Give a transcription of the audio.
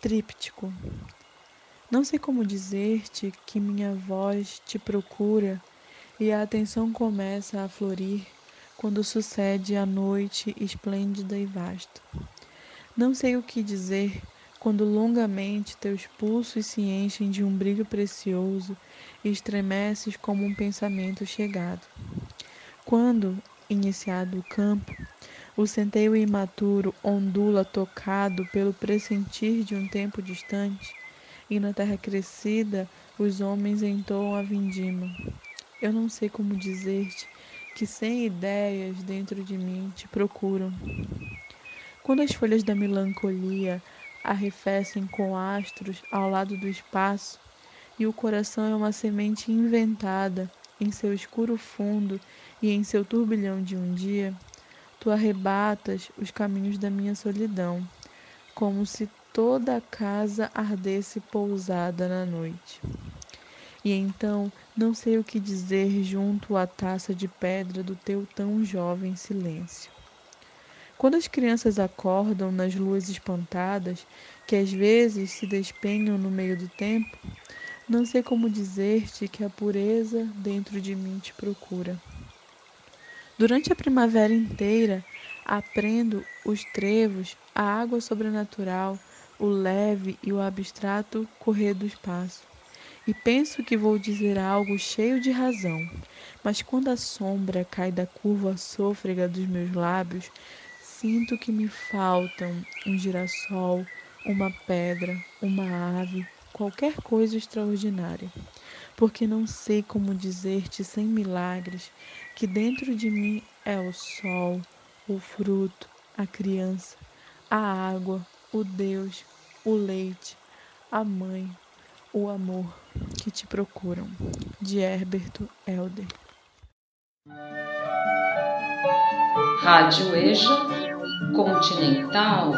Tríptico. Não sei como dizer-te que minha voz te procura e a atenção começa a florir quando sucede a noite esplêndida e vasta. Não sei o que dizer quando longamente teus pulsos se enchem de um brilho precioso e estremeces como um pensamento chegado. Quando, iniciado o campo, o centeio imaturo ondula tocado pelo pressentir de um tempo distante, e na terra crescida os homens entoam a vindima. Eu não sei como dizer-te que sem ideias dentro de mim te procuram. Quando as folhas da melancolia arrefecem com astros ao lado do espaço, e o coração é uma semente inventada em seu escuro fundo e em seu turbilhão de um dia, tu arrebatas os caminhos da minha solidão, como se toda a casa ardesse pousada na noite. E então não sei o que dizer junto à taça de pedra do teu tão jovem silêncio. Quando as crianças acordam nas luas espantadas, que às vezes se despenham no meio do tempo, não sei como dizer-te que a pureza dentro de mim te procura. Durante a primavera inteira, aprendo os trevos, a água sobrenatural, o leve e o abstrato correr do espaço. E penso que vou dizer algo cheio de razão, mas quando a sombra cai da curva sôfrega dos meus lábios, sinto que me faltam um girassol, uma pedra, uma ave, qualquer coisa extraordinária porque não sei como dizer-te sem milagres que dentro de mim é o sol, o fruto, a criança, a água, o Deus, o leite, a mãe, o amor que te procuram. De Herberto Helder. Rádio EJA Continental.